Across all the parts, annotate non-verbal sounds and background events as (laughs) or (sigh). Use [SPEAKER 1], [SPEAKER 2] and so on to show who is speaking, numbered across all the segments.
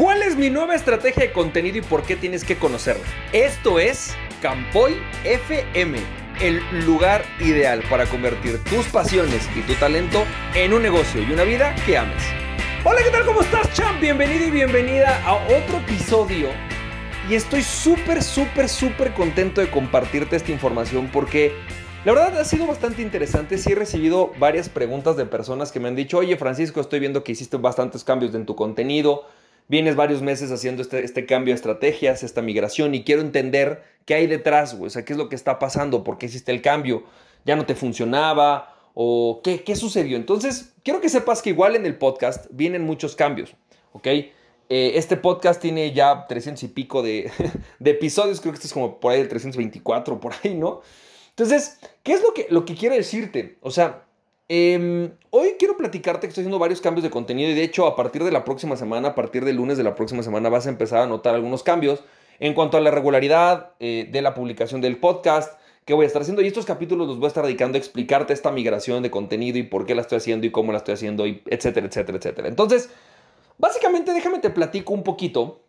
[SPEAKER 1] ¿Cuál es mi nueva estrategia de contenido y por qué tienes que conocerla? Esto es Campoy FM, el lugar ideal para convertir tus pasiones y tu talento en un negocio y una vida que ames. Hola, ¿qué tal? ¿Cómo estás, champ? Bienvenido y bienvenida a otro episodio. Y estoy súper, súper, súper contento de compartirte esta información porque la verdad ha sido bastante interesante. Sí he recibido varias preguntas de personas que me han dicho, oye Francisco, estoy viendo que hiciste bastantes cambios en tu contenido vienes varios meses haciendo este, este, cambio de estrategias, esta migración, y quiero entender qué hay detrás, güey. O sea, qué es lo que está pasando, por qué hiciste el cambio, ya no te funcionaba, o qué, qué sucedió. Entonces, quiero que sepas que igual en el podcast vienen muchos cambios, ¿ok? Eh, este podcast tiene ya 300 y pico de, (laughs) de, episodios, creo que este es como por ahí el 324, por ahí, ¿no? Entonces, ¿qué es lo que, lo que quiero decirte? O sea, Em, hoy quiero platicarte que estoy haciendo varios cambios de contenido y de hecho a partir de la próxima semana, a partir del lunes de la próxima semana vas a empezar a notar algunos cambios en cuanto a la regularidad eh, de la publicación del podcast que voy a estar haciendo y estos capítulos los voy a estar dedicando a explicarte esta migración de contenido y por qué la estoy haciendo y cómo la estoy haciendo y etcétera, etcétera, etcétera. Entonces, básicamente déjame te platico un poquito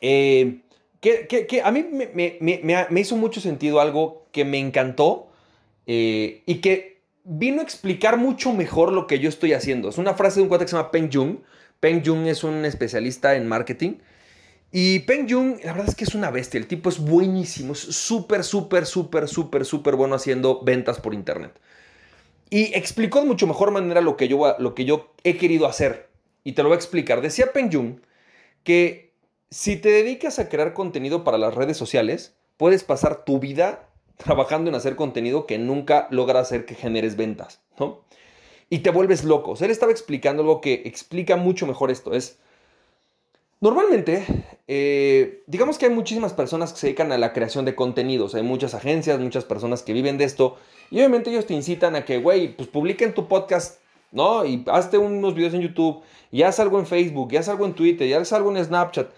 [SPEAKER 1] eh, que, a mí me, hizo mucho sentido algo que me encantó eh, y que vino a explicar mucho mejor lo que yo estoy haciendo. Es una frase de un cuate que se llama Peng Jung. Peng Jung es un especialista en marketing. Y Peng Jung, la verdad es que es una bestia. El tipo es buenísimo. Es súper, súper, súper, súper, súper bueno haciendo ventas por internet. Y explicó de mucho mejor manera lo que, yo, lo que yo he querido hacer. Y te lo voy a explicar. Decía Peng Jung que si te dedicas a crear contenido para las redes sociales, puedes pasar tu vida trabajando en hacer contenido que nunca logra hacer que generes ventas, ¿no? Y te vuelves loco. él estaba explicando algo que explica mucho mejor esto. Es, normalmente, eh, digamos que hay muchísimas personas que se dedican a la creación de contenidos. Hay muchas agencias, muchas personas que viven de esto. Y obviamente ellos te incitan a que, güey, pues publiquen tu podcast, ¿no? Y hazte unos videos en YouTube, y haz algo en Facebook, y haz algo en Twitter, y haz algo en Snapchat.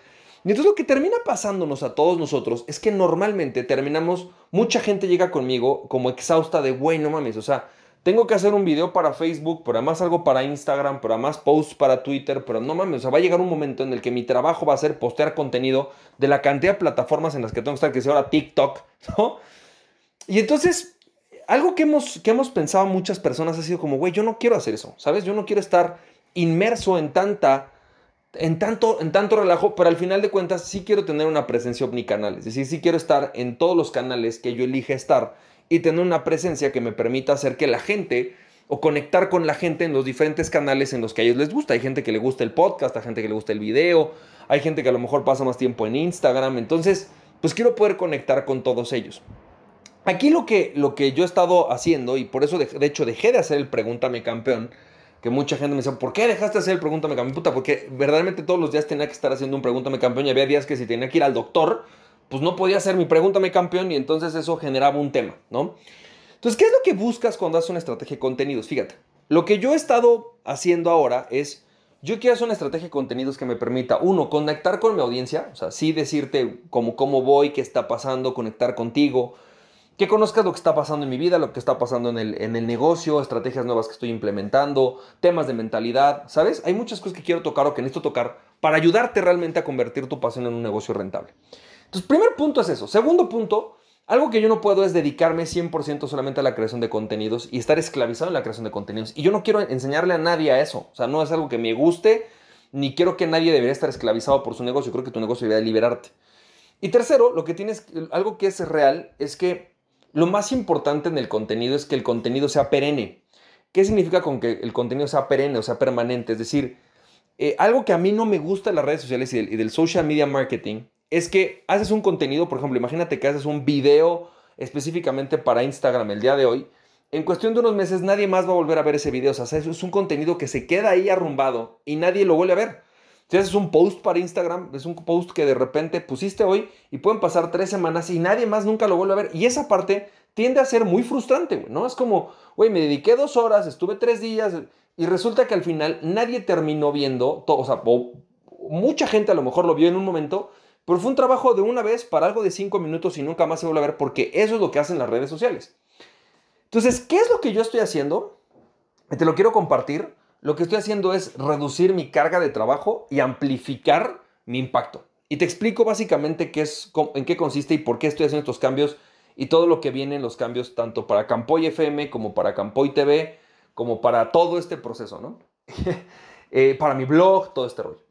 [SPEAKER 1] Y entonces lo que termina pasándonos a todos nosotros es que normalmente terminamos, mucha gente llega conmigo como exhausta de, güey, no mames, o sea, tengo que hacer un video para Facebook, pero además algo para Instagram, pero además posts para Twitter, pero no mames, o sea, va a llegar un momento en el que mi trabajo va a ser postear contenido de la cantidad de plataformas en las que tengo que estar, que es ahora TikTok, (laughs) ¿no? Y entonces, algo que hemos, que hemos pensado muchas personas ha sido como, güey, yo no quiero hacer eso, ¿sabes? Yo no quiero estar inmerso en tanta en tanto, en tanto relajo, pero al final de cuentas sí quiero tener una presencia omnicanal. Es decir, sí quiero estar en todos los canales que yo elija estar y tener una presencia que me permita hacer que la gente o conectar con la gente en los diferentes canales en los que a ellos les gusta. Hay gente que le gusta el podcast, hay gente que le gusta el video, hay gente que a lo mejor pasa más tiempo en Instagram. Entonces, pues quiero poder conectar con todos ellos. Aquí lo que, lo que yo he estado haciendo, y por eso de, de hecho dejé de hacer el Pregúntame Campeón, que mucha gente me dice, ¿por qué dejaste de hacer el Pregúntame Campeón? Puta, porque verdaderamente todos los días tenía que estar haciendo un Pregúntame Campeón y había días que si tenía que ir al doctor, pues no podía hacer mi Pregúntame Campeón y entonces eso generaba un tema, ¿no? Entonces, ¿qué es lo que buscas cuando haces una estrategia de contenidos? Fíjate, lo que yo he estado haciendo ahora es, yo quiero hacer una estrategia de contenidos que me permita, uno, conectar con mi audiencia, o sea, sí decirte cómo, cómo voy, qué está pasando, conectar contigo, que conozcas lo que está pasando en mi vida, lo que está pasando en el, en el negocio, estrategias nuevas que estoy implementando, temas de mentalidad, ¿sabes? Hay muchas cosas que quiero tocar o que necesito tocar para ayudarte realmente a convertir tu pasión en un negocio rentable. Entonces, primer punto es eso. Segundo punto, algo que yo no puedo es dedicarme 100% solamente a la creación de contenidos y estar esclavizado en la creación de contenidos. Y yo no quiero enseñarle a nadie a eso. O sea, no es algo que me guste, ni quiero que nadie debería estar esclavizado por su negocio. Creo que tu negocio debería liberarte. Y tercero, lo que tienes, algo que es real, es que lo más importante en el contenido es que el contenido sea perenne. ¿Qué significa con que el contenido sea perenne o sea permanente? Es decir, eh, algo que a mí no me gusta de las redes sociales y del, social media marketing es que haces un contenido, por ejemplo, imagínate que haces un video específicamente para Instagram el día de hoy. En cuestión de unos meses nadie más va a volver a ver ese video. O sea, es un contenido que se queda ahí arrumbado y nadie lo vuelve a ver. Si haces un post para Instagram, es un post que de repente pusiste hoy y pueden pasar tres semanas y nadie más nunca lo vuelve a ver. Y esa parte tiende a ser muy frustrante, ¿no? Es como, güey, me dediqué dos horas, estuve tres días y resulta que al final nadie terminó viendo, todo, o sea, mucha gente a lo mejor lo vio en un momento, pero fue un trabajo de una vez para algo de cinco minutos y nunca más se vuelve a ver porque eso es lo que hacen las redes sociales. Entonces, ¿qué es lo que yo estoy haciendo? Te lo quiero compartir lo que estoy haciendo es reducir mi carga de trabajo y amplificar mi impacto. Y te explico básicamente qué es, en qué consiste y por qué estoy haciendo estos cambios y todo lo que viene en los cambios tanto para Campoy FM como para Campoy TV, como para todo este proceso, ¿no? (laughs) Eh, para mi blog, todo este rollo.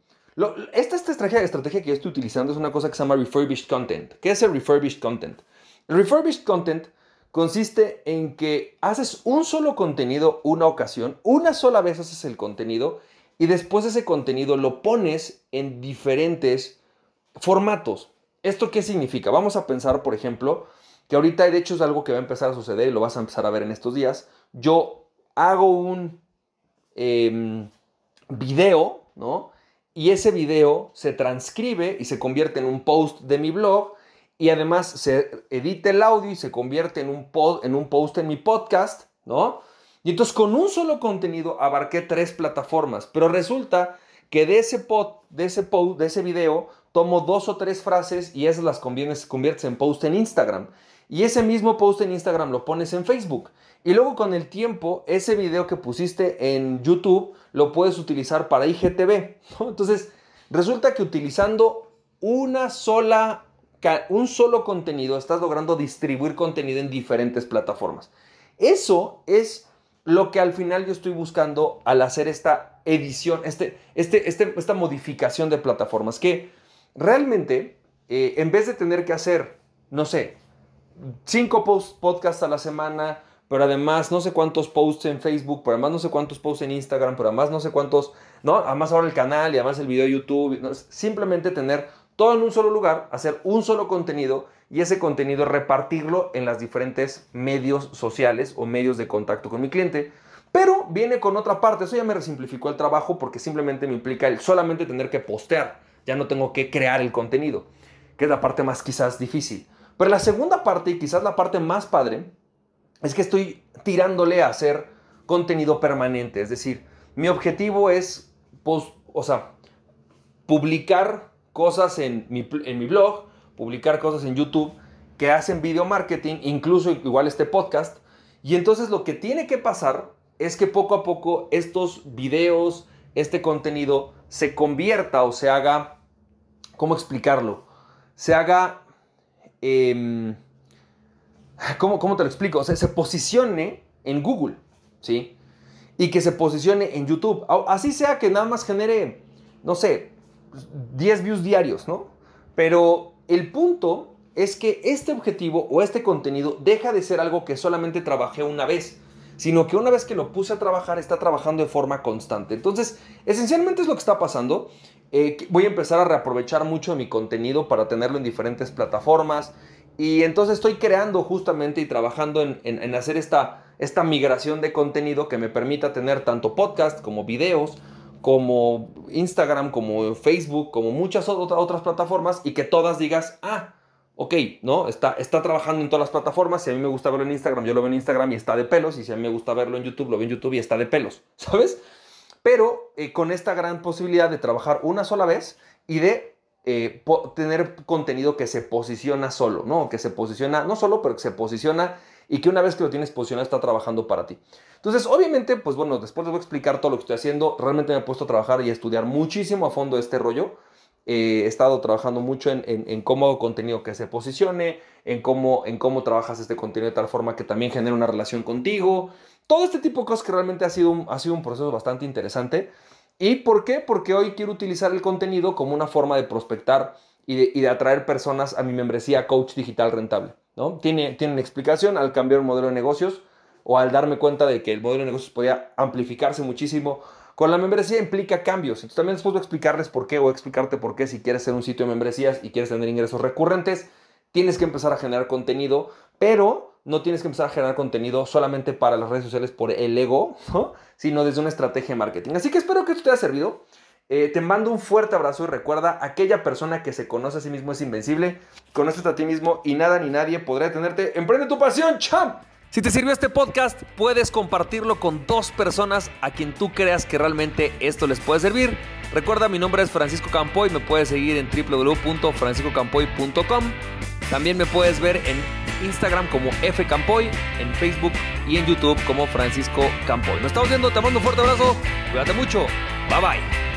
[SPEAKER 1] esta, esta estrategia, estrategia que yo estoy utilizando es una cosa que se llama refurbished content. ¿Qué es el refurbished content? El refurbished content consiste en que haces un solo contenido una ocasión, una sola vez haces el contenido y después ese contenido lo pones en diferentes formatos. ¿Esto qué significa? Vamos a pensar, por ejemplo, que ahorita de hecho es algo que va a empezar a suceder y lo vas a empezar a ver en estos días. Yo hago un em, video, ¿no? Y ese video se transcribe y se convierte en un post de mi blog y además se edita el audio y se convierte en un, en un post en mi podcast, ¿no? Y entonces con un solo contenido abarqué tres plataformas, pero resulta que de ese, pod, de ese de ese video, tomo dos o tres frases y esas las conviertes en post en Instagram. Y ese mismo post en Instagram lo pones en Facebook. Y luego con el tiempo, ese video que pusiste en YouTube lo puedes utilizar para IGTV. Entonces, resulta que utilizando una sola, un solo contenido, estás logrando distribuir contenido en diferentes plataformas. Eso es lo que al final yo estoy buscando al hacer esta edición, este, este, este esta modificación de plataformas, que realmente, eh, en vez de tener que hacer, no sé, cinco podcasts a la semana, pero además no sé cuántos posts en Facebook, pero además no sé cuántos posts en Instagram, pero además no sé cuántos, ¿no? Además ahora el canal y además el video de YouTube. Simplemente tener todo en un solo lugar, hacer un solo contenido y ese contenido repartirlo en las diferentes medios sociales o medios de contacto con mi cliente. Pero viene con otra parte, eso ya me resimplificó el trabajo porque simplemente me implica el solamente tener que postear, ya no tengo que crear el contenido, que es la parte más quizás difícil. Pero la segunda parte, y quizás la parte más padre, es que estoy tirándole a hacer contenido permanente. Es decir, mi objetivo es, o sea, publicar cosas en mi, en mi blog, publicar cosas en YouTube que hacen video marketing, incluso igual este podcast. Y entonces lo que tiene que pasar es que poco a poco estos videos, este contenido se convierta o se haga, ¿cómo explicarlo? Se haga Em, ¿cómo, te lo explico? O sea, se posicione en Google, ¿sí? Y que se posicione en YouTube. Así sea que nada más genere, no sé, 10 views diarios, ¿no? Pero el punto es que este objetivo o este contenido deja de ser algo que solamente trabajé una vez, sino que una vez que lo puse a trabajar está trabajando de forma constante. Entonces, esencialmente es lo que está pasando eh, voy a empezar a reaprovechar mucho mi contenido para tenerlo en diferentes plataformas. Y entonces estoy creando justamente y trabajando en, hacer esta, esta migración de contenido que me permita tener tanto podcast como videos, como Instagram, como Facebook, como muchas otras plataformas y que todas digas, ah, ok, ¿no? Está, está trabajando en todas las plataformas. Si a mí me gusta verlo en Instagram, yo lo veo en Instagram y está de pelos. Y si a mí me gusta verlo en YouTube, lo veo en YouTube y está de pelos, (laughs) ¿sabes? pero eh, con esta gran posibilidad de trabajar una sola vez y de eh, tener contenido que se posiciona solo, ¿no? Que se posiciona, no solo, pero que se posiciona y que una vez que lo tienes posicionado está trabajando para ti. Entonces, obviamente, pues bueno, después les voy a explicar todo lo que estoy haciendo. Realmente me he puesto a trabajar y a estudiar muchísimo a fondo este rollo. Eh, he estado trabajando mucho en, cómo hago contenido que se posicione, en cómo, en cómo trabajas este contenido de tal forma que también genere una relación contigo, todo este tipo de cosas que realmente ha sido un, ha sido un proceso bastante interesante. ¿Y por qué? Porque hoy quiero utilizar el contenido como una forma de prospectar y de, atraer personas a mi membresía Coach Digital Rentable. ¿no? Tiene, tiene una explicación al cambiar un modelo de negocios o al darme cuenta de que el modelo de negocios podía amplificarse muchísimo. Con la membresía implica cambios. Entonces también voy a explicarles por qué o explicarte por qué si quieres ser un sitio de membresías y quieres tener ingresos recurrentes, tienes que empezar a generar contenido, pero no tienes que empezar a generar contenido solamente para las redes sociales por el ego, sino desde una estrategia de marketing. Así que espero que esto te haya servido. Eh, te mando un fuerte abrazo y recuerda, aquella persona que se conoce a sí mismo es invencible, conoces a ti mismo y nada ni nadie podrá detenerte. Emprende tu pasión, champ. Si te sirvió este podcast, puedes compartirlo con dos personas a quien tú creas que realmente esto les puede servir. Recuerda, mi nombre es Francisco Campoy, me puedes seguir en www.franciscocampoy.com. También me puedes ver en Instagram como F Campoy, en Facebook y en YouTube como Francisco Campoy. Nos estamos viendo, te mando un fuerte abrazo, cuídate mucho, bye bye.